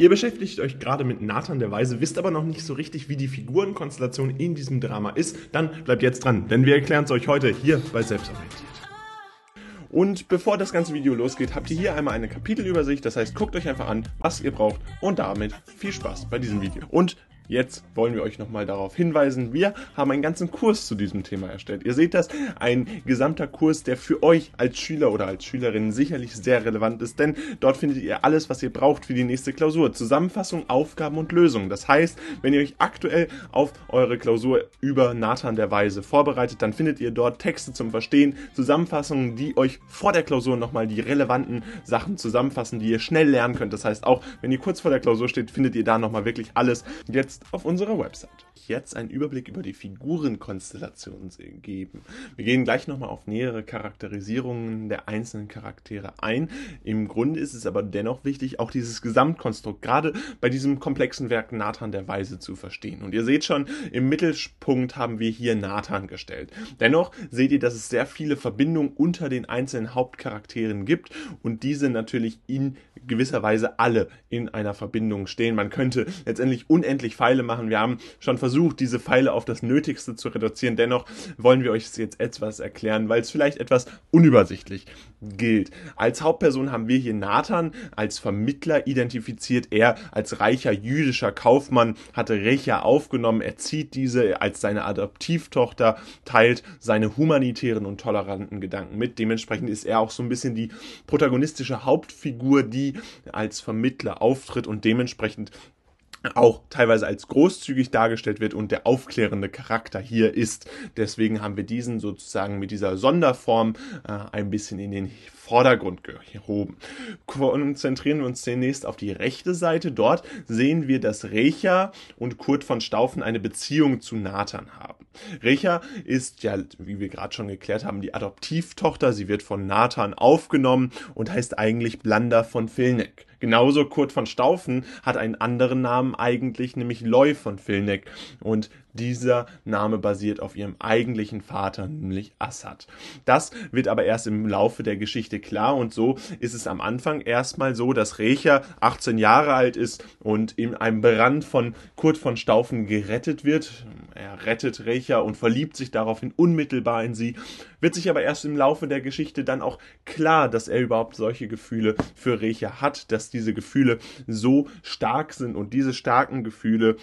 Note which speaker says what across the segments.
Speaker 1: Ihr beschäftigt euch gerade mit Nathan der Weise, wisst aber noch nicht so richtig, wie die Figurenkonstellation in diesem Drama ist. Dann bleibt jetzt dran, denn wir erklären es euch heute hier bei Selbstorientiert. Und bevor das ganze Video losgeht, habt ihr hier einmal eine Kapitelübersicht. Das heißt, guckt euch einfach an, was ihr braucht und damit viel Spaß bei diesem Video. Und Jetzt wollen wir euch nochmal darauf hinweisen, wir haben einen ganzen Kurs zu diesem Thema erstellt. Ihr seht das, ein gesamter Kurs, der für euch als Schüler oder als Schülerin sicherlich sehr relevant ist, denn dort findet ihr alles, was ihr braucht für die nächste Klausur. Zusammenfassung, Aufgaben und Lösungen. Das heißt, wenn ihr euch aktuell auf eure Klausur über Nathan der Weise vorbereitet, dann findet ihr dort Texte zum Verstehen, Zusammenfassungen, die euch vor der Klausur nochmal die relevanten Sachen zusammenfassen, die ihr schnell lernen könnt. Das heißt, auch wenn ihr kurz vor der Klausur steht, findet ihr da nochmal wirklich alles. Jetzt jetzt auf unserer Website. Jetzt einen Überblick über die Figurenkonstellation geben. Wir gehen gleich nochmal auf nähere Charakterisierungen der einzelnen Charaktere ein. Im Grunde ist es aber dennoch wichtig, auch dieses Gesamtkonstrukt gerade bei diesem komplexen Werk Nathan der Weise zu verstehen. Und ihr seht schon, im Mittelpunkt haben wir hier Nathan gestellt. Dennoch seht ihr, dass es sehr viele Verbindungen unter den einzelnen Hauptcharakteren gibt und diese natürlich in gewisser Weise alle in einer Verbindung stehen. Man könnte letztendlich unendlich Pfeile machen. Wir haben schon versucht, diese Pfeile auf das Nötigste zu reduzieren. Dennoch wollen wir euch jetzt etwas erklären, weil es vielleicht etwas unübersichtlich gilt. Als Hauptperson haben wir hier Nathan als Vermittler identifiziert. Er als reicher jüdischer Kaufmann hatte Recha aufgenommen. Er zieht diese als seine Adoptivtochter, teilt seine humanitären und toleranten Gedanken mit. Dementsprechend ist er auch so ein bisschen die protagonistische Hauptfigur, die als Vermittler auftritt und dementsprechend auch teilweise als großzügig dargestellt wird und der aufklärende Charakter hier ist. Deswegen haben wir diesen sozusagen mit dieser Sonderform äh, ein bisschen in den Vordergrund gehoben. Konzentrieren wir uns zunächst auf die rechte Seite. Dort sehen wir, dass Recha und Kurt von Staufen eine Beziehung zu Nathan haben. Recha ist ja, wie wir gerade schon geklärt haben, die Adoptivtochter. Sie wird von Nathan aufgenommen und heißt eigentlich Blanda von Vilneck. Genauso Kurt von Staufen hat einen anderen Namen eigentlich, nämlich Loy von Vilneck. Und dieser Name basiert auf ihrem eigentlichen Vater, nämlich Assad. Das wird aber erst im Laufe der Geschichte klar und so ist es am Anfang erstmal so, dass Recha 18 Jahre alt ist und in einem Brand von Kurt von Staufen gerettet wird. Er rettet Recha und verliebt sich daraufhin unmittelbar in sie, wird sich aber erst im Laufe der Geschichte dann auch klar, dass er überhaupt solche Gefühle für Recha hat, dass diese Gefühle so stark sind und diese starken Gefühle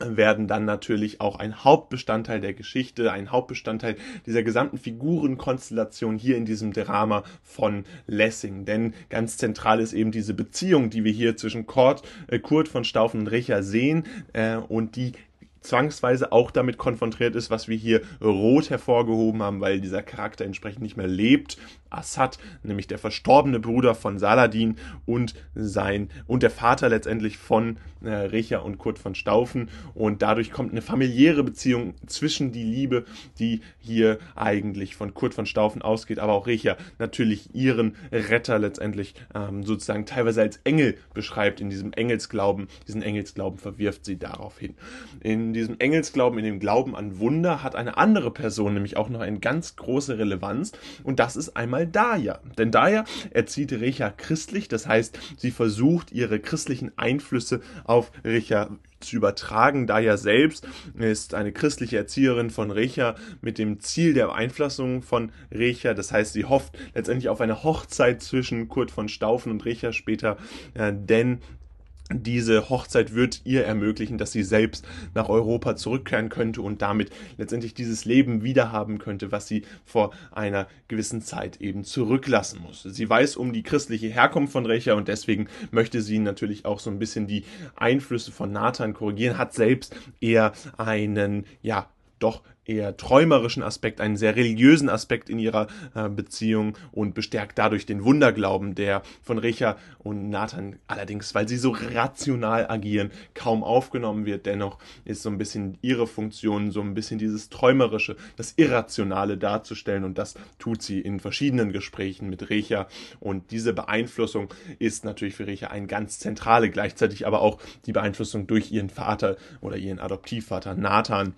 Speaker 1: werden dann natürlich auch ein Hauptbestandteil der Geschichte, ein Hauptbestandteil dieser gesamten Figurenkonstellation hier in diesem Drama von Lessing. Denn ganz zentral ist eben diese Beziehung, die wir hier zwischen Kurt, äh, Kurt von Staufen und Richer sehen äh, und die zwangsweise auch damit konfrontiert ist, was wir hier rot hervorgehoben haben, weil dieser Charakter entsprechend nicht mehr lebt. Assad, nämlich der verstorbene Bruder von Saladin und sein und der Vater letztendlich von äh, Recha und Kurt von Staufen und dadurch kommt eine familiäre Beziehung zwischen die Liebe, die hier eigentlich von Kurt von Staufen ausgeht, aber auch Recha natürlich ihren Retter letztendlich ähm, sozusagen teilweise als Engel beschreibt in diesem Engelsglauben. Diesen Engelsglauben verwirft sie daraufhin. In diesem Engelsglauben, in dem Glauben an Wunder, hat eine andere Person nämlich auch noch eine ganz große Relevanz und das ist einmal Daya. Denn Daya erzieht Recha christlich, das heißt, sie versucht ihre christlichen Einflüsse auf Recha zu übertragen. Daya selbst ist eine christliche Erzieherin von Recha mit dem Ziel der Einflussung von Recha. Das heißt, sie hofft letztendlich auf eine Hochzeit zwischen Kurt von Staufen und Recha später, äh, denn diese Hochzeit wird ihr ermöglichen, dass sie selbst nach Europa zurückkehren könnte und damit letztendlich dieses Leben wiederhaben könnte, was sie vor einer gewissen Zeit eben zurücklassen muss. Sie weiß um die christliche Herkunft von Recha und deswegen möchte sie natürlich auch so ein bisschen die Einflüsse von Nathan korrigieren, hat selbst eher einen, ja, doch eher träumerischen Aspekt, einen sehr religiösen Aspekt in ihrer äh, Beziehung und bestärkt dadurch den Wunderglauben, der von Recha und Nathan allerdings, weil sie so rational agieren, kaum aufgenommen wird. Dennoch ist so ein bisschen ihre Funktion, so ein bisschen dieses Träumerische, das Irrationale darzustellen. Und das tut sie in verschiedenen Gesprächen mit Recha. Und diese Beeinflussung ist natürlich für Recha ein ganz zentrale, gleichzeitig aber auch die Beeinflussung durch ihren Vater oder ihren Adoptivvater Nathan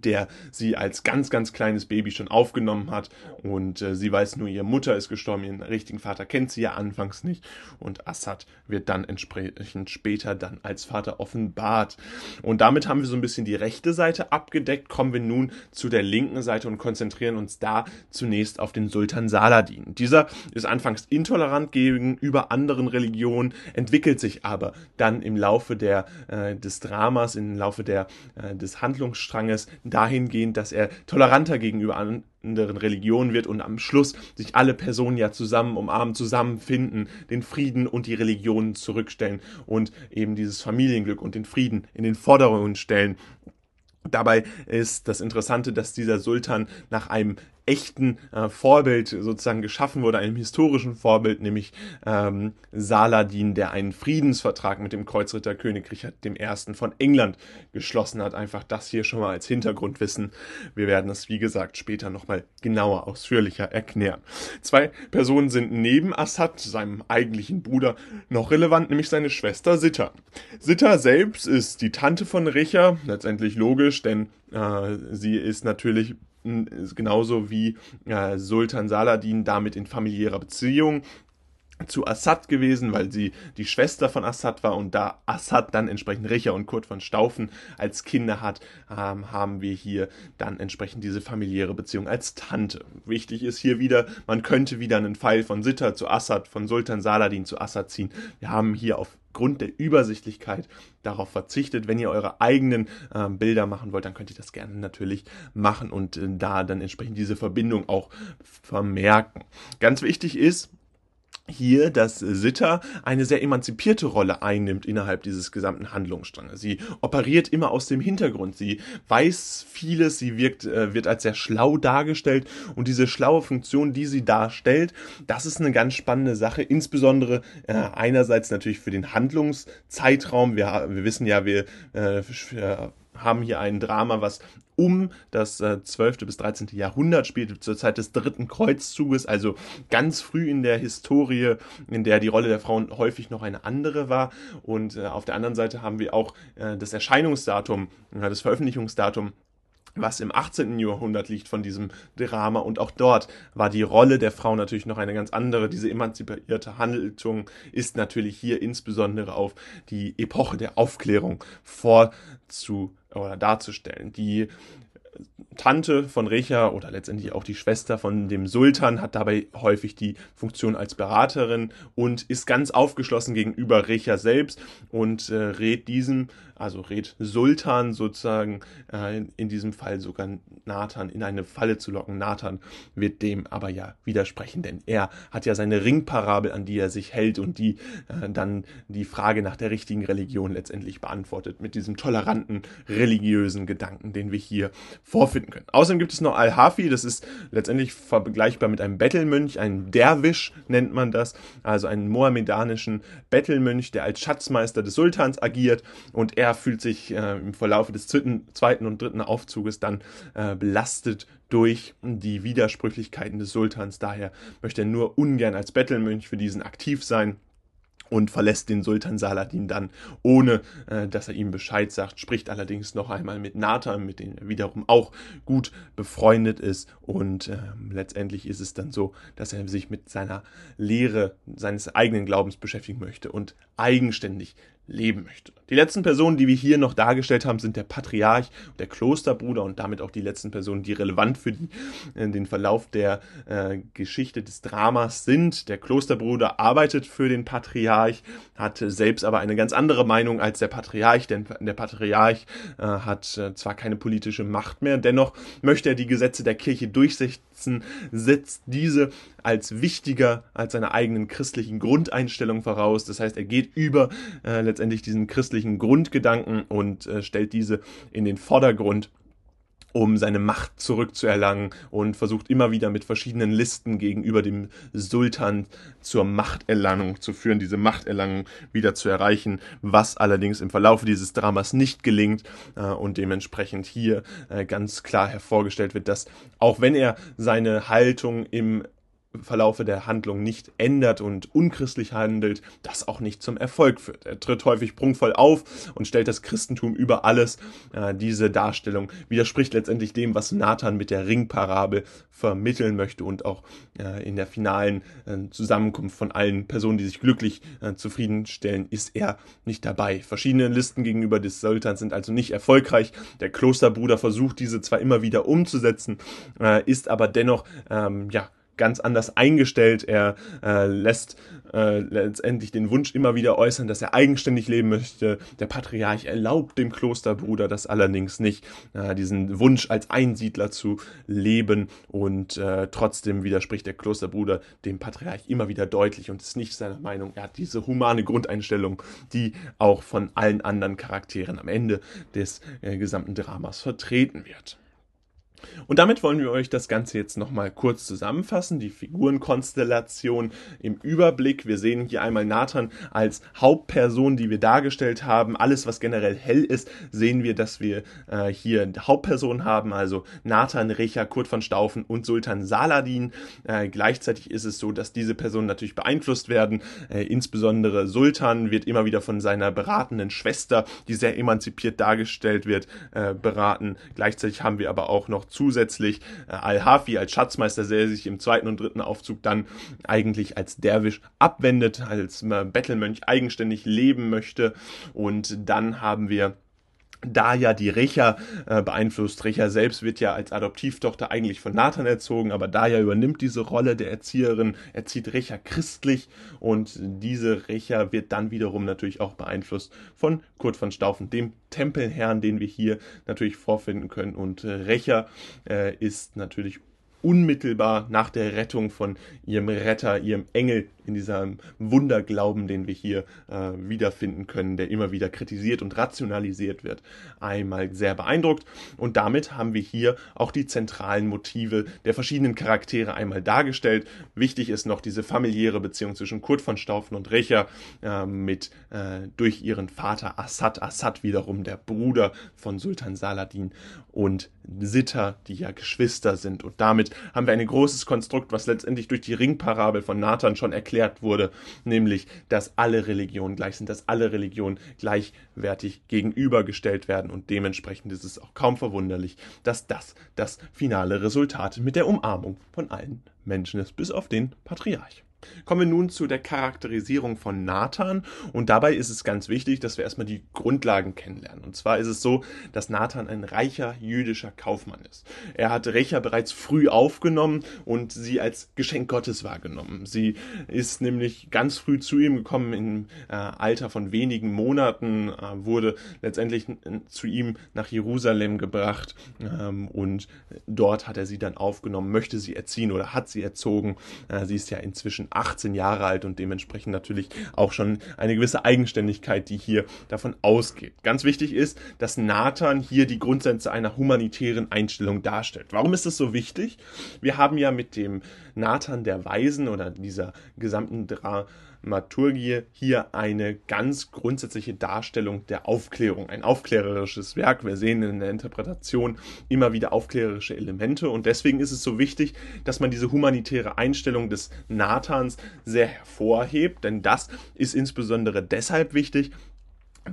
Speaker 1: der sie als ganz, ganz kleines Baby schon aufgenommen hat und äh, sie weiß nur, ihre Mutter ist gestorben, ihren richtigen Vater kennt sie ja anfangs nicht und Assad wird dann entsprechend später dann als Vater offenbart. Und damit haben wir so ein bisschen die rechte Seite abgedeckt, kommen wir nun zu der linken Seite und konzentrieren uns da zunächst auf den Sultan Saladin. Dieser ist anfangs intolerant gegenüber anderen Religionen, entwickelt sich aber dann im Laufe der, äh, des Dramas, im Laufe der, äh, des Handlungsstranges dahingehend, dass er toleranter gegenüber anderen Religionen wird und am Schluss sich alle Personen ja zusammen umarmen, zusammenfinden, den Frieden und die Religionen zurückstellen und eben dieses Familienglück und den Frieden in den Vordergrund stellen. Dabei ist das Interessante, dass dieser Sultan nach einem echten äh, Vorbild sozusagen geschaffen wurde, einem historischen Vorbild, nämlich ähm, Saladin, der einen Friedensvertrag mit dem Kreuzritterkönig Richard I. von England geschlossen hat. Einfach das hier schon mal als Hintergrundwissen. Wir werden es, wie gesagt, später nochmal genauer, ausführlicher erklären. Zwei Personen sind neben Assad, seinem eigentlichen Bruder, noch relevant, nämlich seine Schwester Sitta. Sitta selbst ist die Tante von Richard, letztendlich logisch, denn äh, sie ist natürlich genauso wie äh, Sultan Saladin damit in familiärer Beziehung zu Assad gewesen, weil sie die Schwester von Assad war und da Assad dann entsprechend Richer und Kurt von Staufen als Kinder hat, ähm, haben wir hier dann entsprechend diese familiäre Beziehung als Tante. Wichtig ist hier wieder, man könnte wieder einen Pfeil von Sitter zu Assad, von Sultan Saladin zu Assad ziehen. Wir haben hier aufgrund der Übersichtlichkeit darauf verzichtet. Wenn ihr eure eigenen äh, Bilder machen wollt, dann könnt ihr das gerne natürlich machen und äh, da dann entsprechend diese Verbindung auch vermerken. Ganz wichtig ist, hier, dass Sitter eine sehr emanzipierte Rolle einnimmt innerhalb dieses gesamten Handlungsstranges. Sie operiert immer aus dem Hintergrund. Sie weiß vieles. Sie wirkt, äh, wird als sehr schlau dargestellt. Und diese schlaue Funktion, die sie darstellt, das ist eine ganz spannende Sache. Insbesondere äh, einerseits natürlich für den Handlungszeitraum. Wir, wir wissen ja, wir äh, haben hier ein Drama, was um das äh, 12. bis 13. Jahrhundert spielt, zur Zeit des dritten Kreuzzuges, also ganz früh in der Historie, in der die Rolle der Frauen häufig noch eine andere war. Und äh, auf der anderen Seite haben wir auch äh, das Erscheinungsdatum, äh, das Veröffentlichungsdatum was im 18. Jahrhundert liegt von diesem Drama. Und auch dort war die Rolle der Frau natürlich noch eine ganz andere. Diese emanzipierte Haltung ist natürlich hier insbesondere auf die Epoche der Aufklärung vorzu oder darzustellen. Die Tante von Recha oder letztendlich auch die Schwester von dem Sultan hat dabei häufig die Funktion als Beraterin und ist ganz aufgeschlossen gegenüber Recha selbst und äh, rät diesem, also rät Sultan sozusagen äh, in diesem Fall sogar Nathan in eine Falle zu locken. Nathan wird dem aber ja widersprechen, denn er hat ja seine Ringparabel, an die er sich hält und die äh, dann die Frage nach der richtigen Religion letztendlich beantwortet mit diesem toleranten religiösen Gedanken, den wir hier vorfinden finden können. Außerdem gibt es noch Al-Hafi, das ist letztendlich vergleichbar mit einem Bettelmönch, ein Derwisch nennt man das, also einen mohammedanischen Bettelmönch, der als Schatzmeister des Sultans agiert und er fühlt sich äh, im Verlauf des zweiten und dritten Aufzuges dann äh, belastet durch die Widersprüchlichkeiten des Sultans. Daher möchte er nur ungern als Bettelmönch für diesen aktiv sein und verlässt den Sultan Saladin dann, ohne äh, dass er ihm Bescheid sagt, spricht allerdings noch einmal mit Nathan, mit dem er wiederum auch gut befreundet ist und äh, letztendlich ist es dann so, dass er sich mit seiner Lehre seines eigenen Glaubens beschäftigen möchte und eigenständig leben möchte. Die letzten Personen, die wir hier noch dargestellt haben, sind der Patriarch, der Klosterbruder und damit auch die letzten Personen, die relevant für die, äh, den Verlauf der äh, Geschichte des Dramas sind. Der Klosterbruder arbeitet für den Patriarch, hat selbst aber eine ganz andere Meinung als der Patriarch, denn der Patriarch äh, hat äh, zwar keine politische Macht mehr, dennoch möchte er die Gesetze der Kirche durchsetzen, setzt diese als wichtiger als seine eigenen christlichen Grundeinstellungen voraus. Das heißt, er geht über äh, letztendlich diesen christlichen Grundgedanken und äh, stellt diese in den Vordergrund um seine Macht zurückzuerlangen und versucht immer wieder mit verschiedenen Listen gegenüber dem Sultan zur Machterlangung zu führen, diese Machterlangung wieder zu erreichen, was allerdings im Verlauf dieses Dramas nicht gelingt äh, und dementsprechend hier äh, ganz klar hervorgestellt wird, dass auch wenn er seine Haltung im Verlaufe der Handlung nicht ändert und unchristlich handelt, das auch nicht zum Erfolg führt. Er tritt häufig prunkvoll auf und stellt das Christentum über alles. Äh, diese Darstellung widerspricht letztendlich dem, was Nathan mit der Ringparabel vermitteln möchte und auch äh, in der finalen äh, Zusammenkunft von allen Personen, die sich glücklich äh, zufriedenstellen, ist er nicht dabei. Verschiedene Listen gegenüber des Sultans sind also nicht erfolgreich. Der Klosterbruder versucht diese zwar immer wieder umzusetzen, äh, ist aber dennoch ähm, ja ganz anders eingestellt. Er äh, lässt äh, letztendlich den Wunsch immer wieder äußern, dass er eigenständig leben möchte. Der Patriarch erlaubt dem Klosterbruder das allerdings nicht, äh, diesen Wunsch als Einsiedler zu leben und äh, trotzdem widerspricht der Klosterbruder dem Patriarch immer wieder deutlich und ist nicht seiner Meinung. Er hat diese humane Grundeinstellung, die auch von allen anderen Charakteren am Ende des gesamten Dramas vertreten wird. Und damit wollen wir euch das Ganze jetzt nochmal kurz zusammenfassen, die Figurenkonstellation im Überblick. Wir sehen hier einmal Nathan als Hauptperson, die wir dargestellt haben. Alles, was generell hell ist, sehen wir, dass wir äh, hier Hauptperson haben, also Nathan, Recha, Kurt von Staufen und Sultan Saladin. Äh, gleichzeitig ist es so, dass diese Personen natürlich beeinflusst werden. Äh, insbesondere Sultan wird immer wieder von seiner beratenden Schwester, die sehr emanzipiert dargestellt wird, äh, beraten. Gleichzeitig haben wir aber auch noch zusätzlich äh, Al-Hafi als Schatzmeister, der sich im zweiten und dritten Aufzug dann eigentlich als Derwisch abwendet, als äh, Bettelmönch eigenständig leben möchte. Und dann haben wir da ja die Recha äh, beeinflusst. Recha selbst wird ja als Adoptivtochter eigentlich von Nathan erzogen, aber Daya übernimmt diese Rolle der Erzieherin, erzieht Recha christlich und diese Recha wird dann wiederum natürlich auch beeinflusst von Kurt von Staufen, dem Tempelherrn, den wir hier natürlich vorfinden können. Und äh, Recha äh, ist natürlich unmittelbar nach der Rettung von ihrem Retter, ihrem Engel in diesem Wunderglauben, den wir hier äh, wiederfinden können, der immer wieder kritisiert und rationalisiert wird, einmal sehr beeindruckt. Und damit haben wir hier auch die zentralen Motive der verschiedenen Charaktere einmal dargestellt. Wichtig ist noch diese familiäre Beziehung zwischen Kurt von Staufen und Recher äh, mit äh, durch ihren Vater Assad, Assad wiederum der Bruder von Sultan Saladin und Sitter, die ja Geschwister sind. Und damit haben wir ein großes Konstrukt, was letztendlich durch die Ringparabel von Nathan schon erklärt wurde, nämlich, dass alle Religionen gleich sind, dass alle Religionen gleichwertig gegenübergestellt werden und dementsprechend ist es auch kaum verwunderlich, dass das das finale Resultat mit der Umarmung von allen Menschen ist, bis auf den Patriarch. Kommen wir nun zu der Charakterisierung von Nathan und dabei ist es ganz wichtig, dass wir erstmal die Grundlagen kennenlernen. Und zwar ist es so, dass Nathan ein reicher jüdischer Kaufmann ist. Er hat Recha bereits früh aufgenommen und sie als Geschenk Gottes wahrgenommen. Sie ist nämlich ganz früh zu ihm gekommen im äh, Alter von wenigen Monaten, äh, wurde letztendlich zu ihm nach Jerusalem gebracht ähm, und dort hat er sie dann aufgenommen, möchte sie erziehen oder hat sie erzogen. Äh, sie ist ja inzwischen 18 Jahre alt und dementsprechend natürlich auch schon eine gewisse Eigenständigkeit, die hier davon ausgeht. Ganz wichtig ist, dass Nathan hier die Grundsätze einer humanitären Einstellung darstellt. Warum ist das so wichtig? Wir haben ja mit dem Nathan der Weisen oder dieser gesamten Dra Dramaturgie hier eine ganz grundsätzliche Darstellung der Aufklärung, ein aufklärerisches Werk. Wir sehen in der Interpretation immer wieder aufklärerische Elemente. Und deswegen ist es so wichtig, dass man diese humanitäre Einstellung des Nathans sehr hervorhebt, denn das ist insbesondere deshalb wichtig,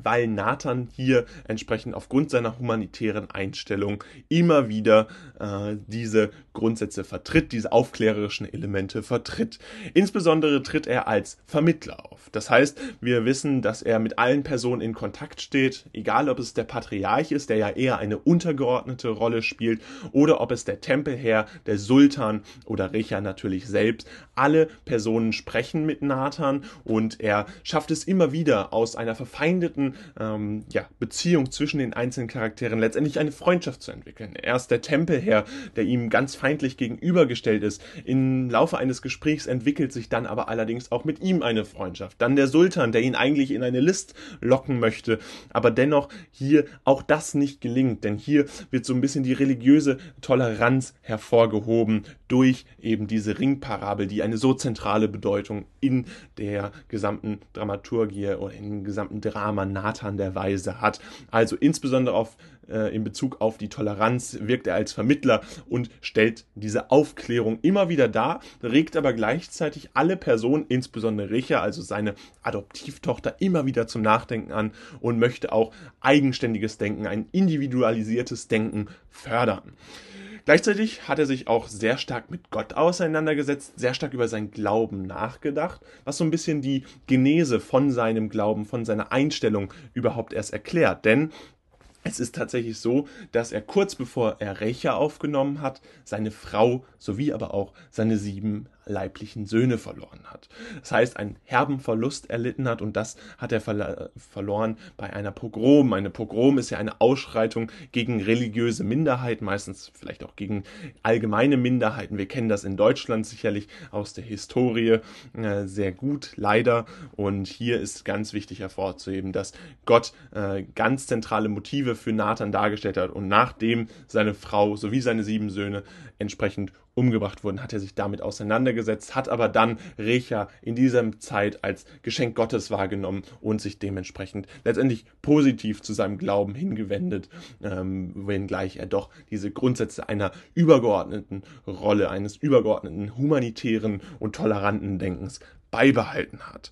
Speaker 1: weil Nathan hier entsprechend aufgrund seiner humanitären Einstellung immer wieder äh, diese Grundsätze vertritt, diese aufklärerischen Elemente vertritt. Insbesondere tritt er als Vermittler auf. Das heißt, wir wissen, dass er mit allen Personen in Kontakt steht, egal ob es der Patriarch ist, der ja eher eine untergeordnete Rolle spielt, oder ob es der Tempelherr, der Sultan oder Recha natürlich selbst. Alle Personen sprechen mit Nathan und er schafft es immer wieder aus einer verfeindeten direkten ähm, ja, Beziehung zwischen den einzelnen Charakteren letztendlich eine Freundschaft zu entwickeln. Erst der Tempelherr, der ihm ganz feindlich gegenübergestellt ist. Im Laufe eines Gesprächs entwickelt sich dann aber allerdings auch mit ihm eine Freundschaft. Dann der Sultan, der ihn eigentlich in eine List locken möchte, aber dennoch hier auch das nicht gelingt, denn hier wird so ein bisschen die religiöse Toleranz hervorgehoben durch eben diese Ringparabel, die eine so zentrale Bedeutung in der gesamten Dramaturgie oder im gesamten Drama Nathan der Weise hat. Also insbesondere auf äh, in Bezug auf die Toleranz wirkt er als Vermittler und stellt diese Aufklärung immer wieder dar, regt aber gleichzeitig alle Personen, insbesondere Richa, also seine Adoptivtochter, immer wieder zum Nachdenken an und möchte auch eigenständiges Denken, ein individualisiertes Denken fördern. Gleichzeitig hat er sich auch sehr stark mit Gott auseinandergesetzt, sehr stark über sein Glauben nachgedacht, was so ein bisschen die Genese von seinem Glauben, von seiner Einstellung überhaupt erst erklärt. Denn es ist tatsächlich so, dass er kurz bevor er Recha aufgenommen hat, seine Frau sowie aber auch seine sieben leiblichen Söhne verloren hat. Das heißt, einen herben Verlust erlitten hat und das hat er ver verloren bei einer Pogrom. Eine Pogrom ist ja eine Ausschreitung gegen religiöse Minderheiten, meistens vielleicht auch gegen allgemeine Minderheiten. Wir kennen das in Deutschland sicherlich aus der Historie äh, sehr gut, leider. Und hier ist ganz wichtig hervorzuheben, dass Gott äh, ganz zentrale Motive für Nathan dargestellt hat und nachdem seine Frau sowie seine sieben Söhne entsprechend umgebracht wurden, hat er sich damit auseinandergesetzt, hat aber dann Recha in dieser Zeit als Geschenk Gottes wahrgenommen und sich dementsprechend letztendlich positiv zu seinem Glauben hingewendet, ähm, wenngleich er doch diese Grundsätze einer übergeordneten Rolle, eines übergeordneten humanitären und toleranten Denkens beibehalten hat.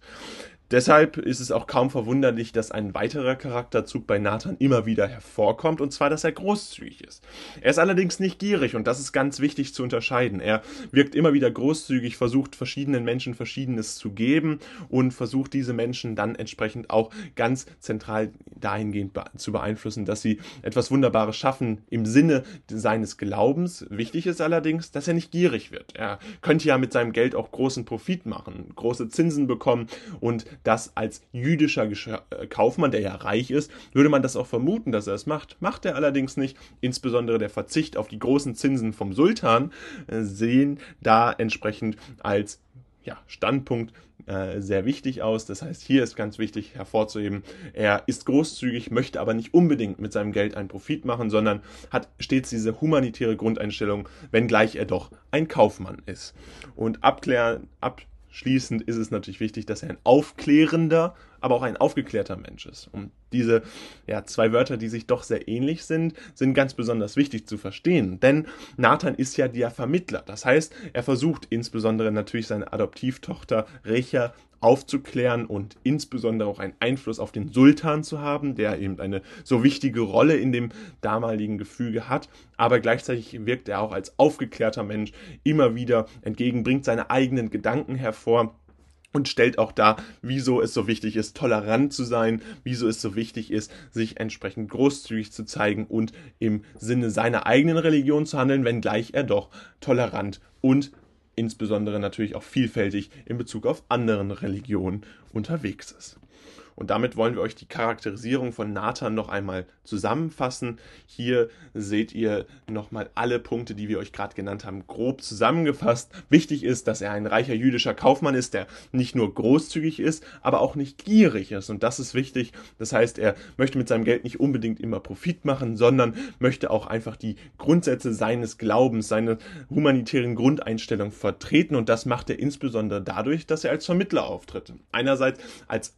Speaker 1: Deshalb ist es auch kaum verwunderlich, dass ein weiterer Charakterzug bei Nathan immer wieder hervorkommt, und zwar, dass er großzügig ist. Er ist allerdings nicht gierig, und das ist ganz wichtig zu unterscheiden. Er wirkt immer wieder großzügig, versucht verschiedenen Menschen Verschiedenes zu geben und versucht diese Menschen dann entsprechend auch ganz zentral dahingehend zu beeinflussen, dass sie etwas Wunderbares schaffen im Sinne seines Glaubens. Wichtig ist allerdings, dass er nicht gierig wird. Er könnte ja mit seinem Geld auch großen Profit machen, große Zinsen bekommen und das als jüdischer äh, Kaufmann, der ja reich ist, würde man das auch vermuten, dass er es macht. Macht er allerdings nicht. Insbesondere der Verzicht auf die großen Zinsen vom Sultan äh, sehen da entsprechend als ja, Standpunkt äh, sehr wichtig aus. Das heißt, hier ist ganz wichtig hervorzuheben, er ist großzügig, möchte aber nicht unbedingt mit seinem Geld einen Profit machen, sondern hat stets diese humanitäre Grundeinstellung, wenngleich er doch ein Kaufmann ist. Und abklären, ab, Schließend ist es natürlich wichtig, dass er ein aufklärender, aber auch ein aufgeklärter Mensch ist. Und diese ja, zwei Wörter, die sich doch sehr ähnlich sind, sind ganz besonders wichtig zu verstehen. Denn Nathan ist ja der Vermittler. Das heißt, er versucht insbesondere natürlich seine Adoptivtochter Recha aufzuklären und insbesondere auch einen Einfluss auf den Sultan zu haben, der eben eine so wichtige Rolle in dem damaligen Gefüge hat. Aber gleichzeitig wirkt er auch als aufgeklärter Mensch immer wieder entgegen, bringt seine eigenen Gedanken hervor und stellt auch dar, wieso es so wichtig ist, tolerant zu sein, wieso es so wichtig ist, sich entsprechend großzügig zu zeigen und im Sinne seiner eigenen Religion zu handeln, wenngleich er doch tolerant und insbesondere natürlich auch vielfältig in Bezug auf anderen Religionen unterwegs ist. Und damit wollen wir euch die Charakterisierung von Nathan noch einmal zusammenfassen. Hier seht ihr nochmal alle Punkte, die wir euch gerade genannt haben, grob zusammengefasst. Wichtig ist, dass er ein reicher jüdischer Kaufmann ist, der nicht nur großzügig ist, aber auch nicht gierig ist. Und das ist wichtig. Das heißt, er möchte mit seinem Geld nicht unbedingt immer Profit machen, sondern möchte auch einfach die Grundsätze seines Glaubens, seine humanitären Grundeinstellungen vertreten. Und das macht er insbesondere dadurch, dass er als Vermittler auftritt. Einerseits als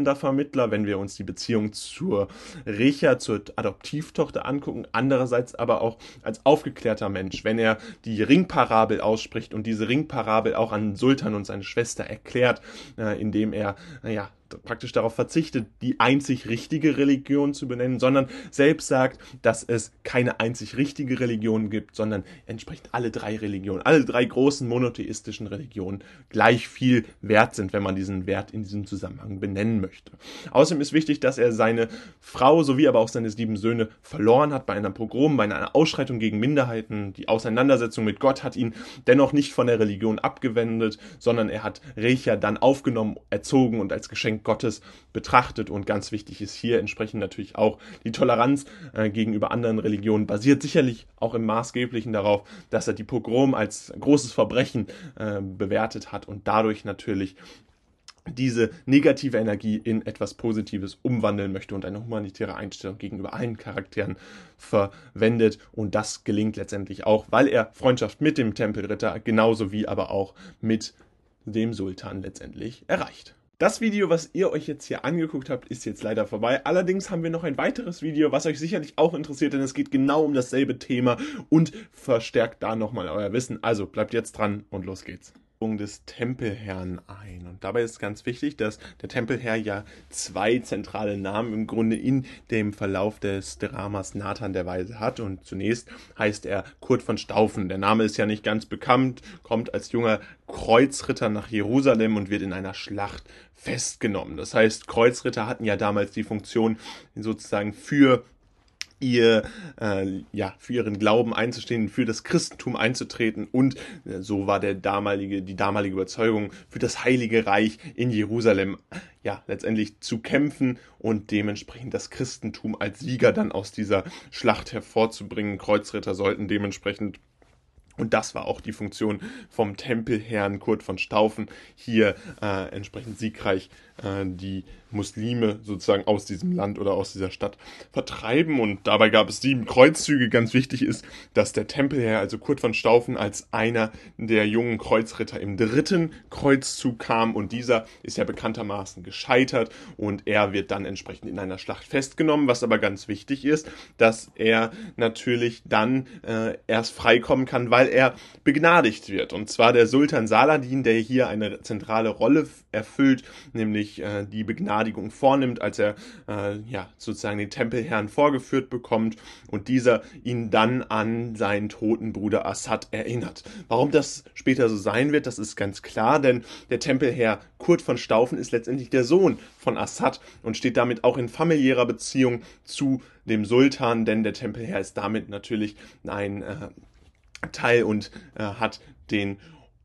Speaker 1: aufklärender Vermittler, wenn wir uns die Beziehung zur Recha zur Adoptivtochter angucken, andererseits aber auch als aufgeklärter Mensch, wenn er die Ringparabel ausspricht und diese Ringparabel auch an Sultan und seine Schwester erklärt, äh, indem er, naja, praktisch darauf verzichtet, die einzig richtige Religion zu benennen, sondern selbst sagt, dass es keine einzig richtige Religion gibt, sondern entsprechend alle drei Religionen, alle drei großen monotheistischen Religionen gleich viel wert sind, wenn man diesen Wert in diesem Zusammenhang benennen möchte. Außerdem ist wichtig, dass er seine Frau sowie aber auch seine sieben Söhne verloren hat bei einer Pogrom, bei einer Ausschreitung gegen Minderheiten. Die Auseinandersetzung mit Gott hat ihn dennoch nicht von der Religion abgewendet, sondern er hat Recha dann aufgenommen, erzogen und als Geschenk Gottes betrachtet. Und ganz wichtig ist hier entsprechend natürlich auch die Toleranz äh, gegenüber anderen Religionen, basiert sicherlich auch im Maßgeblichen darauf, dass er die Pogrom als großes Verbrechen äh, bewertet hat und dadurch natürlich diese negative Energie in etwas Positives umwandeln möchte und eine humanitäre Einstellung gegenüber allen Charakteren verwendet. Und das gelingt letztendlich auch, weil er Freundschaft mit dem Tempelritter genauso wie aber auch mit dem Sultan letztendlich erreicht. Das Video, was ihr euch jetzt hier angeguckt habt, ist jetzt leider vorbei. Allerdings haben wir noch ein weiteres Video, was euch sicherlich auch interessiert, denn es geht genau um dasselbe Thema und verstärkt da nochmal euer Wissen. Also bleibt jetzt dran und los geht's des Tempelherrn ein. Und dabei ist ganz wichtig, dass der Tempelherr ja zwei zentrale Namen im Grunde in dem Verlauf des Dramas Nathan der Weise hat. Und zunächst heißt er Kurt von Staufen. Der Name ist ja nicht ganz bekannt, kommt als junger Kreuzritter nach Jerusalem und wird in einer Schlacht festgenommen. Das heißt, Kreuzritter hatten ja damals die Funktion sozusagen für ihr äh, ja für ihren Glauben einzustehen, für das Christentum einzutreten und äh, so war der damalige die damalige Überzeugung für das Heilige Reich in Jerusalem ja letztendlich zu kämpfen und dementsprechend das Christentum als Sieger dann aus dieser Schlacht hervorzubringen. Kreuzritter sollten dementsprechend und das war auch die Funktion vom Tempelherrn Kurt von Staufen, hier äh, entsprechend siegreich äh, die Muslime sozusagen aus diesem Land oder aus dieser Stadt vertreiben. Und dabei gab es sieben Kreuzzüge. Ganz wichtig ist, dass der Tempelherr, also Kurt von Staufen, als einer der jungen Kreuzritter im dritten Kreuzzug kam. Und dieser ist ja bekanntermaßen gescheitert und er wird dann entsprechend in einer Schlacht festgenommen. Was aber ganz wichtig ist, dass er natürlich dann äh, erst freikommen kann, weil er begnadigt wird. Und zwar der Sultan Saladin, der hier eine zentrale Rolle erfüllt, nämlich äh, die Begnadigung vornimmt, als er äh, ja sozusagen den Tempelherrn vorgeführt bekommt und dieser ihn dann an seinen toten Bruder Assad erinnert. Warum das später so sein wird, das ist ganz klar, denn der Tempelherr Kurt von Staufen ist letztendlich der Sohn von Assad und steht damit auch in familiärer Beziehung zu dem Sultan, denn der Tempelherr ist damit natürlich ein äh, Teil und äh, hat den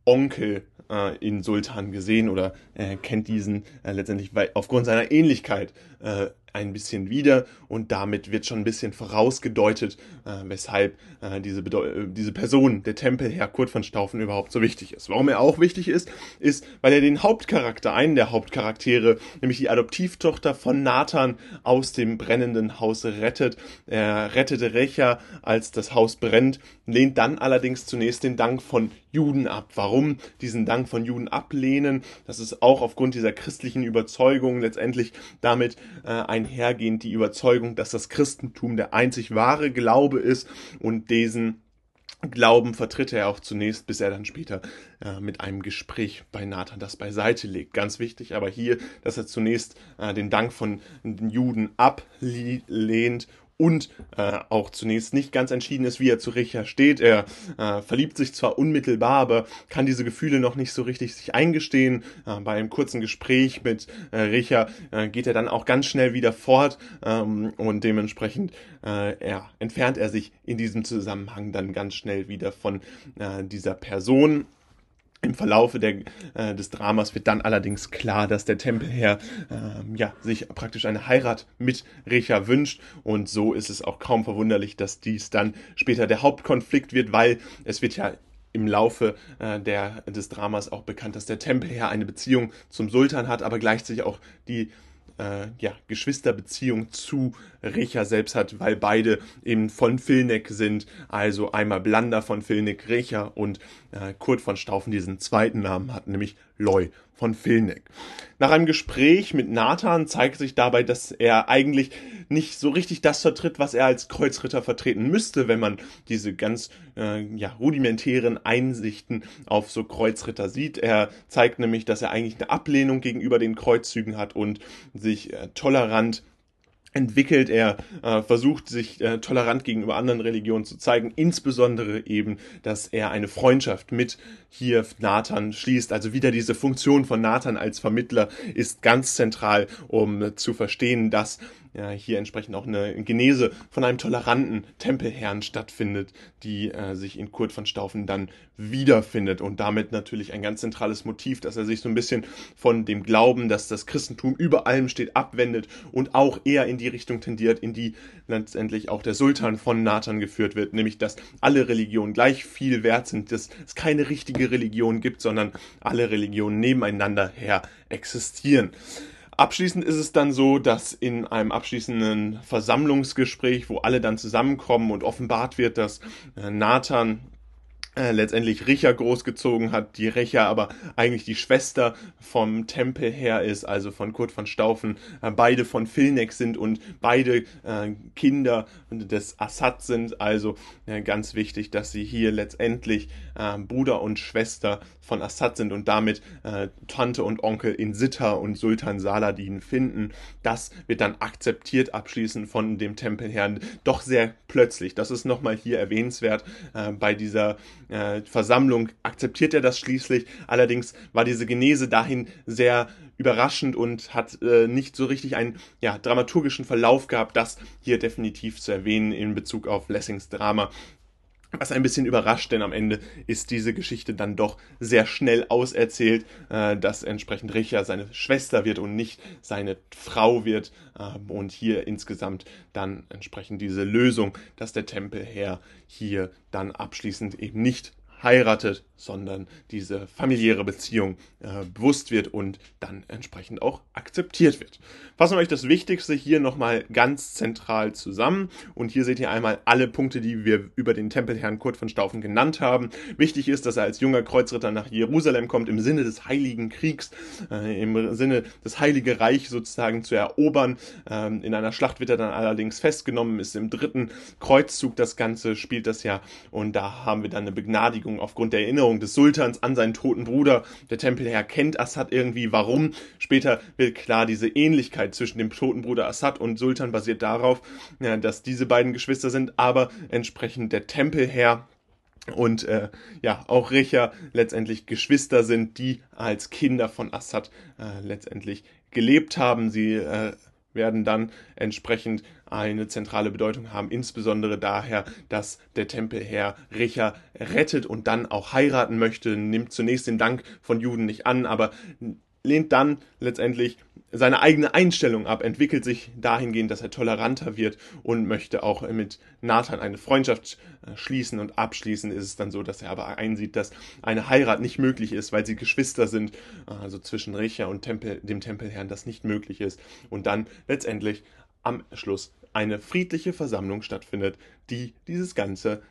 Speaker 1: Onkel äh, in Sultan gesehen oder äh, kennt diesen äh, letztendlich weil, aufgrund seiner Ähnlichkeit äh, ein bisschen wieder und damit wird schon ein bisschen vorausgedeutet, äh, weshalb äh, diese, äh, diese Person, der Tempelherr Kurt von Staufen, überhaupt so wichtig ist. Warum er auch wichtig ist, ist, weil er den Hauptcharakter, einen der Hauptcharaktere, nämlich die Adoptivtochter von Nathan aus dem brennenden Haus rettet. Er rettete Recha, als das Haus brennt, lehnt dann allerdings zunächst den Dank von Juden ab. Warum diesen Dank von Juden ablehnen? Das ist auch aufgrund dieser christlichen Überzeugung letztendlich damit äh, einhergehend die Überzeugung, dass das Christentum der einzig wahre Glaube ist und diesen Glauben vertritt er auch zunächst, bis er dann später äh, mit einem Gespräch bei Nathan das beiseite legt. Ganz wichtig aber hier, dass er zunächst äh, den Dank von den Juden ablehnt und äh, auch zunächst nicht ganz entschieden ist, wie er zu Richard steht. Er äh, verliebt sich zwar unmittelbar, aber kann diese Gefühle noch nicht so richtig sich eingestehen. Äh, bei einem kurzen Gespräch mit äh, Richard äh, geht er dann auch ganz schnell wieder fort ähm, und dementsprechend äh, ja, entfernt er sich in diesem Zusammenhang dann ganz schnell wieder von äh, dieser Person im Verlaufe der, äh, des Dramas wird dann allerdings klar, dass der Tempelherr äh, ja, sich praktisch eine Heirat mit Recha wünscht. Und so ist es auch kaum verwunderlich, dass dies dann später der Hauptkonflikt wird, weil es wird ja im Laufe äh, der, des Dramas auch bekannt, dass der Tempelherr eine Beziehung zum Sultan hat, aber gleichzeitig auch die äh, ja, Geschwisterbeziehung zu Recha selbst hat, weil beide eben von Filneck sind. Also einmal Blander von Filneck, Recha und äh, Kurt von Staufen diesen zweiten Namen hat, nämlich Loy von Filneck. Nach einem Gespräch mit Nathan zeigt sich dabei, dass er eigentlich nicht so richtig das vertritt, was er als Kreuzritter vertreten müsste, wenn man diese ganz äh, ja, rudimentären Einsichten auf so Kreuzritter sieht. Er zeigt nämlich, dass er eigentlich eine Ablehnung gegenüber den Kreuzzügen hat und sich äh, tolerant entwickelt. Er äh, versucht sich äh, tolerant gegenüber anderen Religionen zu zeigen, insbesondere eben, dass er eine Freundschaft mit hier Nathan schließt. Also wieder diese Funktion von Nathan als Vermittler ist ganz zentral, um äh, zu verstehen, dass ja, hier entsprechend auch eine Genese von einem toleranten Tempelherrn stattfindet, die äh, sich in Kurt von Staufen dann wiederfindet und damit natürlich ein ganz zentrales Motiv, dass er sich so ein bisschen von dem Glauben, dass das Christentum über allem steht, abwendet und auch eher in die Richtung tendiert, in die letztendlich auch der Sultan von Nathan geführt wird, nämlich dass alle Religionen gleich viel wert sind, dass es keine richtige Religion gibt, sondern alle Religionen nebeneinander her existieren. Abschließend ist es dann so, dass in einem abschließenden Versammlungsgespräch, wo alle dann zusammenkommen und offenbart wird, dass äh, Nathan äh, letztendlich Richa großgezogen hat, die Richa aber eigentlich die Schwester vom Tempel her ist, also von Kurt von Staufen, äh, beide von Filneck sind und beide äh, Kinder des Assad sind, also äh, ganz wichtig, dass sie hier letztendlich äh, Bruder und Schwester von Assad sind und damit äh, Tante und Onkel in Sitta und Sultan Saladin finden. Das wird dann akzeptiert abschließend von dem Tempelherrn, doch sehr plötzlich. Das ist nochmal hier erwähnenswert bei dieser äh, Versammlung akzeptiert er das schließlich. Allerdings war diese Genese dahin sehr überraschend und hat äh, nicht so richtig einen ja, dramaturgischen Verlauf gehabt. Das hier definitiv zu erwähnen in Bezug auf Lessings Drama. Was ein bisschen überrascht, denn am Ende ist diese Geschichte dann doch sehr schnell auserzählt, äh, dass entsprechend Richa seine Schwester wird und nicht seine Frau wird. Äh, und hier insgesamt dann entsprechend diese Lösung, dass der Tempelherr hier dann abschließend eben nicht heiratet, sondern diese familiäre Beziehung äh, bewusst wird und dann entsprechend auch akzeptiert wird. Fassen wir euch das Wichtigste hier nochmal ganz zentral zusammen und hier seht ihr einmal alle Punkte, die wir über den Tempelherrn Kurt von Staufen genannt haben. Wichtig ist, dass er als junger Kreuzritter nach Jerusalem kommt im Sinne des Heiligen Kriegs, äh, im Sinne das Heilige Reich sozusagen zu erobern. Ähm, in einer Schlacht wird er dann allerdings festgenommen, ist im dritten Kreuzzug das Ganze, spielt das ja und da haben wir dann eine Begnadigung aufgrund der Erinnerung Erinnerung des Sultans an seinen toten Bruder. Der Tempelherr kennt Assad irgendwie. Warum? Später wird klar, diese Ähnlichkeit zwischen dem toten Bruder Assad und Sultan basiert darauf, ja, dass diese beiden Geschwister sind, aber entsprechend der Tempelherr und äh, ja auch Richer letztendlich Geschwister sind, die als Kinder von Assad äh, letztendlich gelebt haben. Sie äh, werden dann entsprechend eine zentrale Bedeutung haben, insbesondere daher, dass der Tempelherr Richer rettet und dann auch heiraten möchte, nimmt zunächst den Dank von Juden nicht an, aber lehnt dann letztendlich seine eigene Einstellung ab, entwickelt sich dahingehend, dass er toleranter wird und möchte auch mit Nathan eine Freundschaft äh, schließen und abschließen. Ist es dann so, dass er aber einsieht, dass eine Heirat nicht möglich ist, weil sie Geschwister sind, also zwischen Richer und Tempel, dem Tempelherrn das nicht möglich ist und dann letztendlich am Schluss eine friedliche Versammlung stattfindet, die dieses ganze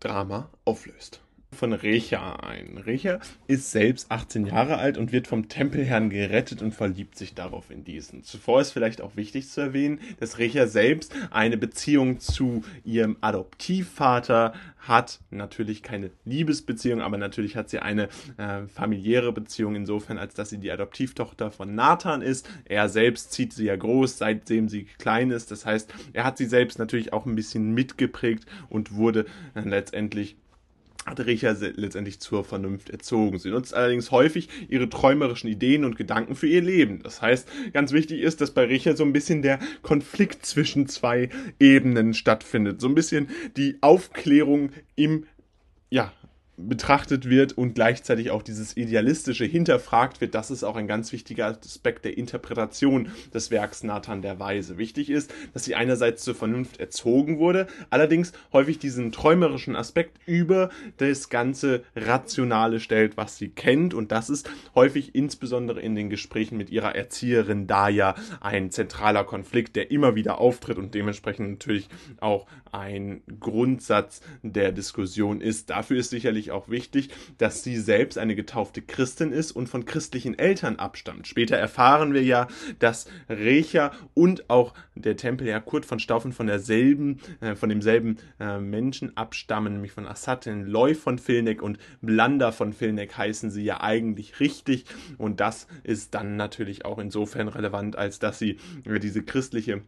Speaker 1: Drama auflöst von Recha ein. Recha ist selbst 18 Jahre alt und wird vom Tempelherrn gerettet und verliebt sich darauf in diesen. Zuvor ist vielleicht auch wichtig zu erwähnen, dass Recha selbst eine Beziehung zu ihrem Adoptivvater hat. Natürlich keine Liebesbeziehung, aber natürlich hat sie eine äh, familiäre Beziehung insofern, als dass sie die Adoptivtochter von Nathan ist. Er selbst zieht sie ja groß, seitdem sie klein ist. Das heißt, er hat sie selbst natürlich auch ein bisschen mitgeprägt und wurde äh, letztendlich hat Richa letztendlich zur Vernunft erzogen. Sie nutzt allerdings häufig ihre träumerischen Ideen und Gedanken für ihr Leben. Das heißt, ganz wichtig ist, dass bei Richa so ein bisschen der Konflikt zwischen zwei Ebenen stattfindet. So ein bisschen die Aufklärung im ja, betrachtet wird und gleichzeitig auch dieses Idealistische hinterfragt wird, das ist auch ein ganz wichtiger Aspekt der Interpretation des Werks Nathan der Weise. Wichtig ist, dass sie einerseits zur Vernunft erzogen wurde, allerdings häufig diesen träumerischen Aspekt über das ganze Rationale stellt, was sie kennt und das ist häufig insbesondere in den Gesprächen mit ihrer Erzieherin Daya ein zentraler Konflikt, der immer wieder auftritt und dementsprechend natürlich auch ein Grundsatz der Diskussion ist. Dafür ist sicherlich auch wichtig, dass sie selbst eine getaufte Christin ist und von christlichen Eltern abstammt. Später erfahren wir ja, dass Recha und auch der Tempelherr Kurt von Staufen von derselben, äh, von demselben äh, Menschen abstammen, nämlich von Assatin, Loy von Filneck und Blanda von Filneck heißen sie ja eigentlich richtig. Und das ist dann natürlich auch insofern relevant, als dass sie äh, diese christliche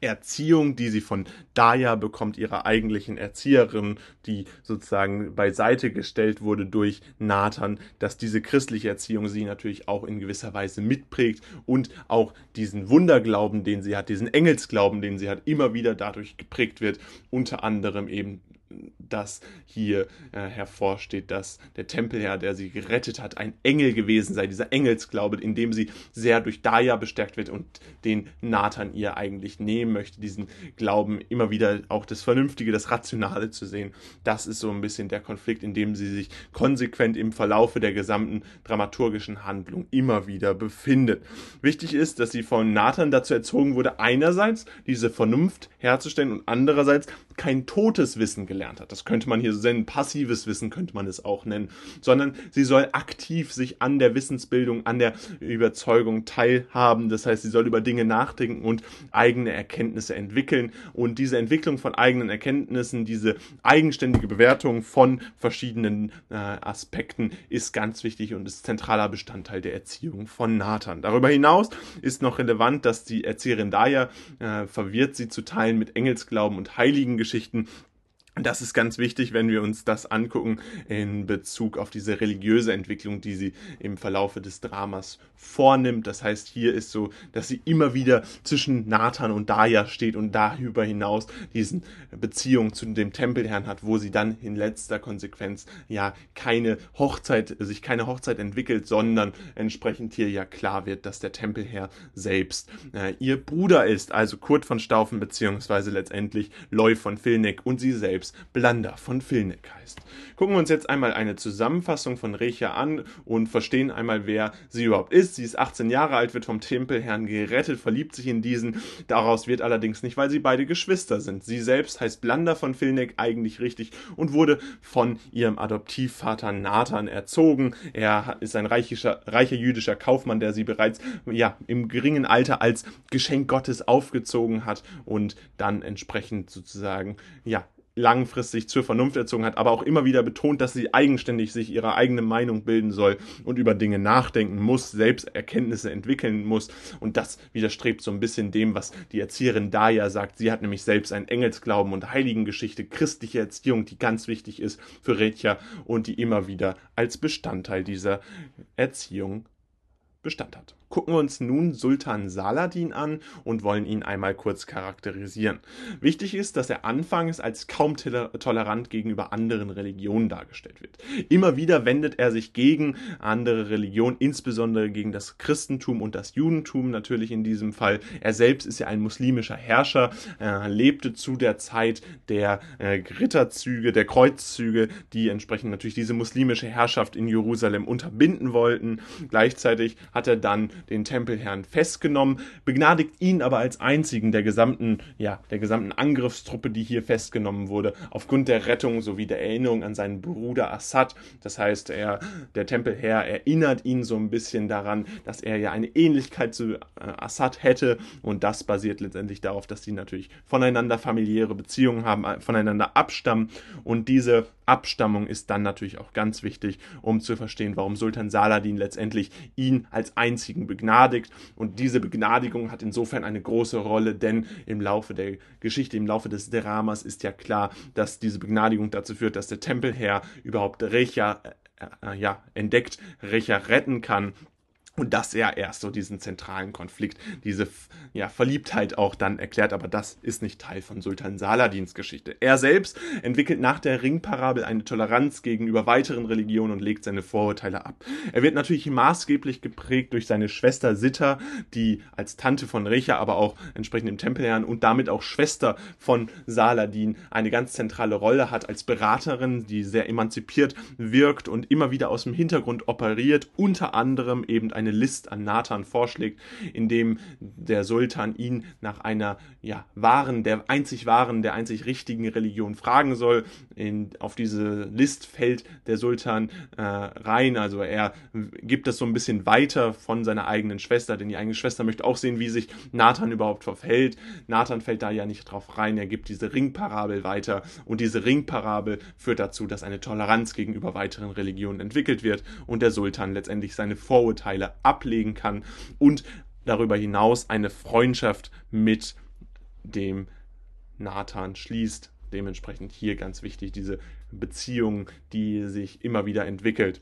Speaker 1: Erziehung, die sie von Daya bekommt, ihrer eigentlichen Erzieherin, die sozusagen beiseite gestellt wurde durch Nathan, dass diese christliche Erziehung sie natürlich auch in gewisser Weise mitprägt und auch diesen Wunderglauben, den sie hat, diesen Engelsglauben, den sie hat, immer wieder dadurch geprägt wird, unter anderem eben dass hier äh, hervorsteht, dass der Tempelherr, der sie gerettet hat, ein Engel gewesen sei, dieser Engelsglaube, in dem sie sehr durch Daya bestärkt wird und den Nathan ihr eigentlich nehmen möchte, diesen Glauben immer wieder auch das Vernünftige, das Rationale zu sehen. Das ist so ein bisschen der Konflikt, in dem sie sich konsequent im Verlaufe der gesamten dramaturgischen Handlung immer wieder befindet. Wichtig ist, dass sie von Nathan dazu erzogen wurde, einerseits diese Vernunft herzustellen und andererseits kein totes Wissen gelernt hat. Das könnte man hier so nennen, passives Wissen könnte man es auch nennen, sondern sie soll aktiv sich an der Wissensbildung, an der Überzeugung teilhaben. Das heißt, sie soll über Dinge nachdenken und eigene Erkenntnisse entwickeln. Und diese Entwicklung von eigenen Erkenntnissen, diese eigenständige Bewertung von verschiedenen äh, Aspekten ist ganz wichtig und ist zentraler Bestandteil der Erziehung von Nathan. Darüber hinaus ist noch relevant, dass die Erzieherin Daya äh, verwirrt sie zu teilen mit Engelsglauben und Heiligengeschichten das ist ganz wichtig, wenn wir uns das angucken in Bezug auf diese religiöse Entwicklung, die sie im Verlaufe des Dramas vornimmt. Das heißt, hier ist so, dass sie immer wieder zwischen Nathan und Daya steht und darüber hinaus diesen Beziehung zu dem Tempelherrn hat, wo sie dann in letzter Konsequenz ja keine Hochzeit, sich keine Hochzeit entwickelt, sondern entsprechend hier ja klar wird, dass der Tempelherr selbst äh, ihr Bruder ist, also Kurt von Staufen beziehungsweise letztendlich Loy von Filneck und sie selbst Krebs Blander von Filneck heißt. Gucken wir uns jetzt einmal eine Zusammenfassung von Recha an und verstehen einmal, wer sie überhaupt ist. Sie ist 18 Jahre alt, wird vom Tempelherrn gerettet, verliebt sich in diesen. Daraus wird allerdings nicht, weil sie beide Geschwister sind. Sie selbst heißt Blander von Filneck eigentlich richtig und wurde von ihrem Adoptivvater Nathan erzogen. Er ist ein reichischer, reicher jüdischer Kaufmann, der sie bereits ja, im geringen Alter als Geschenk Gottes aufgezogen hat und dann entsprechend sozusagen ja, langfristig zur Vernunft erzogen hat, aber auch immer wieder betont, dass sie eigenständig sich ihre eigene Meinung bilden soll und über Dinge nachdenken muss, selbst Erkenntnisse entwickeln muss. Und das widerstrebt so ein bisschen dem, was die Erzieherin Daya sagt. Sie hat nämlich selbst einen Engelsglauben und Heiligengeschichte, christliche Erziehung, die ganz wichtig ist für Retja und die immer wieder als Bestandteil dieser Erziehung Bestand hat gucken wir uns nun Sultan Saladin an und wollen ihn einmal kurz charakterisieren. Wichtig ist, dass er anfangs als kaum tolerant gegenüber anderen Religionen dargestellt wird. Immer wieder wendet er sich gegen andere Religionen, insbesondere gegen das Christentum und das Judentum natürlich in diesem Fall. Er selbst ist ja ein muslimischer Herrscher, er lebte zu der Zeit der äh, Ritterzüge, der Kreuzzüge, die entsprechend natürlich diese muslimische Herrschaft in Jerusalem unterbinden wollten. Gleichzeitig hat er dann den Tempelherrn festgenommen, begnadigt ihn aber als einzigen der gesamten, ja, der gesamten Angriffstruppe, die hier festgenommen wurde, aufgrund der Rettung sowie der Erinnerung an seinen Bruder Assad. Das heißt, er, der Tempelherr erinnert ihn so ein bisschen daran, dass er ja eine Ähnlichkeit zu äh, Assad hätte und das basiert letztendlich darauf, dass sie natürlich voneinander familiäre Beziehungen haben, äh, voneinander abstammen und diese Abstammung ist dann natürlich auch ganz wichtig, um zu verstehen, warum Sultan Saladin letztendlich ihn als einzigen begnadigt. Und diese Begnadigung hat insofern eine große Rolle, denn im Laufe der Geschichte, im Laufe des Dramas ist ja klar, dass diese Begnadigung dazu führt, dass der Tempelherr überhaupt Recha äh, äh, ja, entdeckt, Recha retten kann und dass er erst so diesen zentralen Konflikt, diese ja, Verliebtheit auch dann erklärt, aber das ist nicht Teil von Sultan Saladins Geschichte. Er selbst entwickelt nach der Ringparabel eine Toleranz gegenüber weiteren Religionen und legt seine Vorurteile ab. Er wird natürlich maßgeblich geprägt durch seine Schwester Sitta, die als Tante von Recha, aber auch entsprechend im Tempelherrn und damit auch Schwester von Saladin eine ganz zentrale Rolle hat als Beraterin, die sehr emanzipiert wirkt und immer wieder aus dem Hintergrund operiert, unter anderem eben eine List an Nathan vorschlägt, in dem der Sultan ihn nach einer ja, wahren, der einzig wahren, der einzig richtigen Religion fragen soll. In, auf diese List fällt der Sultan äh, rein, also er gibt das so ein bisschen weiter von seiner eigenen Schwester, denn die eigene Schwester möchte auch sehen, wie sich Nathan überhaupt verfällt. Nathan fällt da ja nicht drauf rein, er gibt diese Ringparabel weiter und diese Ringparabel führt dazu, dass eine Toleranz gegenüber weiteren Religionen entwickelt wird und der Sultan letztendlich seine Vorurteile ablegen kann und darüber hinaus eine Freundschaft mit dem Nathan schließt. Dementsprechend hier ganz wichtig diese Beziehung, die sich immer wieder entwickelt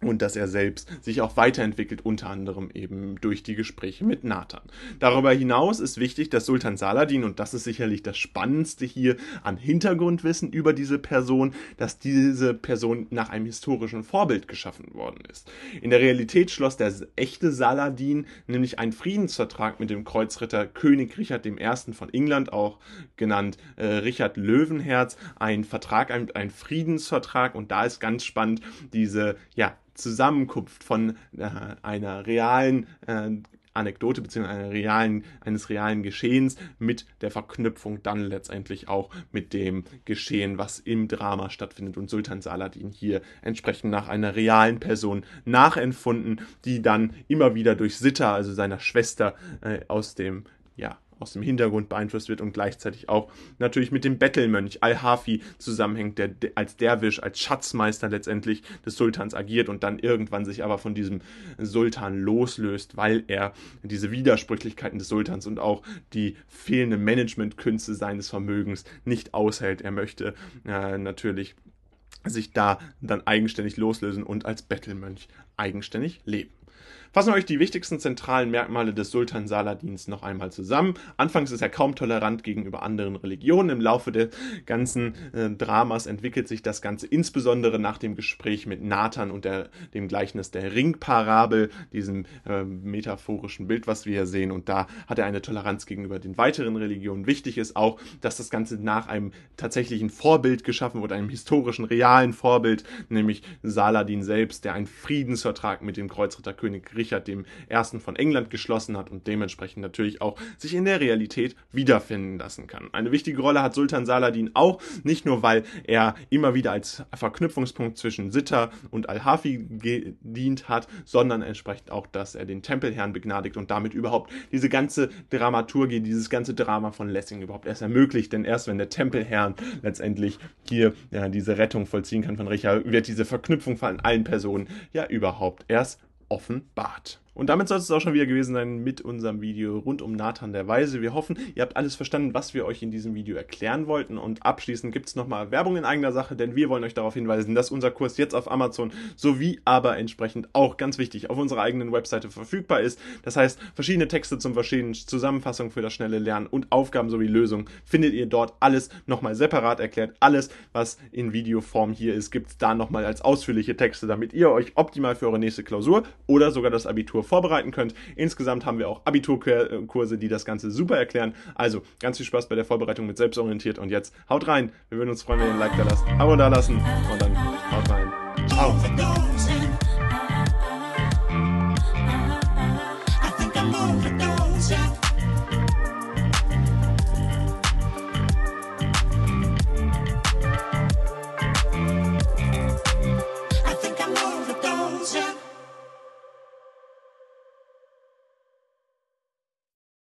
Speaker 1: und dass er selbst sich auch weiterentwickelt, unter anderem eben durch die Gespräche mit Nathan. Darüber hinaus ist wichtig, dass Sultan Saladin, und das ist sicherlich das Spannendste hier an Hintergrundwissen über diese Person, dass diese Person nach einem historischen Vorbild geschaffen worden ist. In der Realität schloss der echte Saladin nämlich einen Friedensvertrag mit dem Kreuzritter König Richard I. von England, auch genannt äh, Richard Löwenherz, ein Vertrag, ein, ein Friedensvertrag, und da ist ganz spannend diese, ja, Zusammenkunft von äh, einer realen äh, Anekdote bzw. Realen, eines realen Geschehens mit der Verknüpfung dann letztendlich auch mit dem Geschehen, was im Drama stattfindet und Sultan Saladin hier entsprechend nach einer realen Person nachempfunden, die dann immer wieder durch Sitta, also seiner Schwester, äh, aus dem ja, aus dem Hintergrund beeinflusst wird und gleichzeitig auch natürlich mit dem Bettelmönch Al-Hafi zusammenhängt, der als Derwisch, als Schatzmeister letztendlich des Sultans agiert und dann irgendwann sich aber von diesem Sultan loslöst, weil er diese Widersprüchlichkeiten des Sultans und auch die fehlende Managementkünste seines Vermögens nicht aushält. Er möchte äh, natürlich sich da dann eigenständig loslösen und als Bettelmönch eigenständig leben. Fassen wir euch die wichtigsten zentralen Merkmale des Sultan Saladins noch einmal zusammen. Anfangs ist er kaum tolerant gegenüber anderen Religionen. Im Laufe des ganzen äh, Dramas entwickelt sich das Ganze insbesondere nach dem Gespräch mit Nathan und der, dem Gleichnis der Ringparabel, diesem äh, metaphorischen Bild, was wir hier sehen. Und da hat er eine Toleranz gegenüber den weiteren Religionen. Wichtig ist auch, dass das Ganze nach einem tatsächlichen Vorbild geschaffen wird, einem historischen, realen Vorbild, nämlich Saladin selbst, der einen Friedensvertrag mit dem Kreuzritterkönig Richard I. von England geschlossen hat und dementsprechend natürlich auch sich in der Realität wiederfinden lassen kann. Eine wichtige Rolle hat Sultan Saladin auch, nicht nur weil er immer wieder als Verknüpfungspunkt zwischen Sitter und Al-Hafi gedient hat, sondern entsprechend auch, dass er den Tempelherrn begnadigt und damit überhaupt diese ganze Dramaturgie, dieses ganze Drama von Lessing überhaupt erst ermöglicht. Denn erst wenn der Tempelherrn letztendlich hier ja, diese Rettung vollziehen kann von Richard, wird diese Verknüpfung von allen Personen ja überhaupt erst offenbart. Und damit soll es auch schon wieder gewesen sein mit unserem Video rund um Nathan der Weise. Wir hoffen, ihr habt alles verstanden, was wir euch in diesem Video erklären wollten. Und abschließend gibt es nochmal Werbung in eigener Sache, denn wir wollen euch darauf hinweisen, dass unser Kurs jetzt auf Amazon sowie aber entsprechend auch ganz wichtig auf unserer eigenen Webseite verfügbar ist. Das heißt, verschiedene Texte zum Verstehen, Zusammenfassung für das schnelle Lernen und Aufgaben sowie Lösungen findet ihr dort alles nochmal separat erklärt. Alles, was in Videoform hier ist, gibt es da nochmal als ausführliche Texte, damit ihr euch optimal für eure nächste Klausur oder sogar das Abitur vorbereiten könnt. Insgesamt haben wir auch Abiturkurse, die das Ganze super erklären. Also ganz viel Spaß bei der Vorbereitung mit selbstorientiert und jetzt haut rein. Wir würden uns freuen, wenn ihr ein Like da lasst, Abo da lassen und dann haut rein. Ciao.